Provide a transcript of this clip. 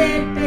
started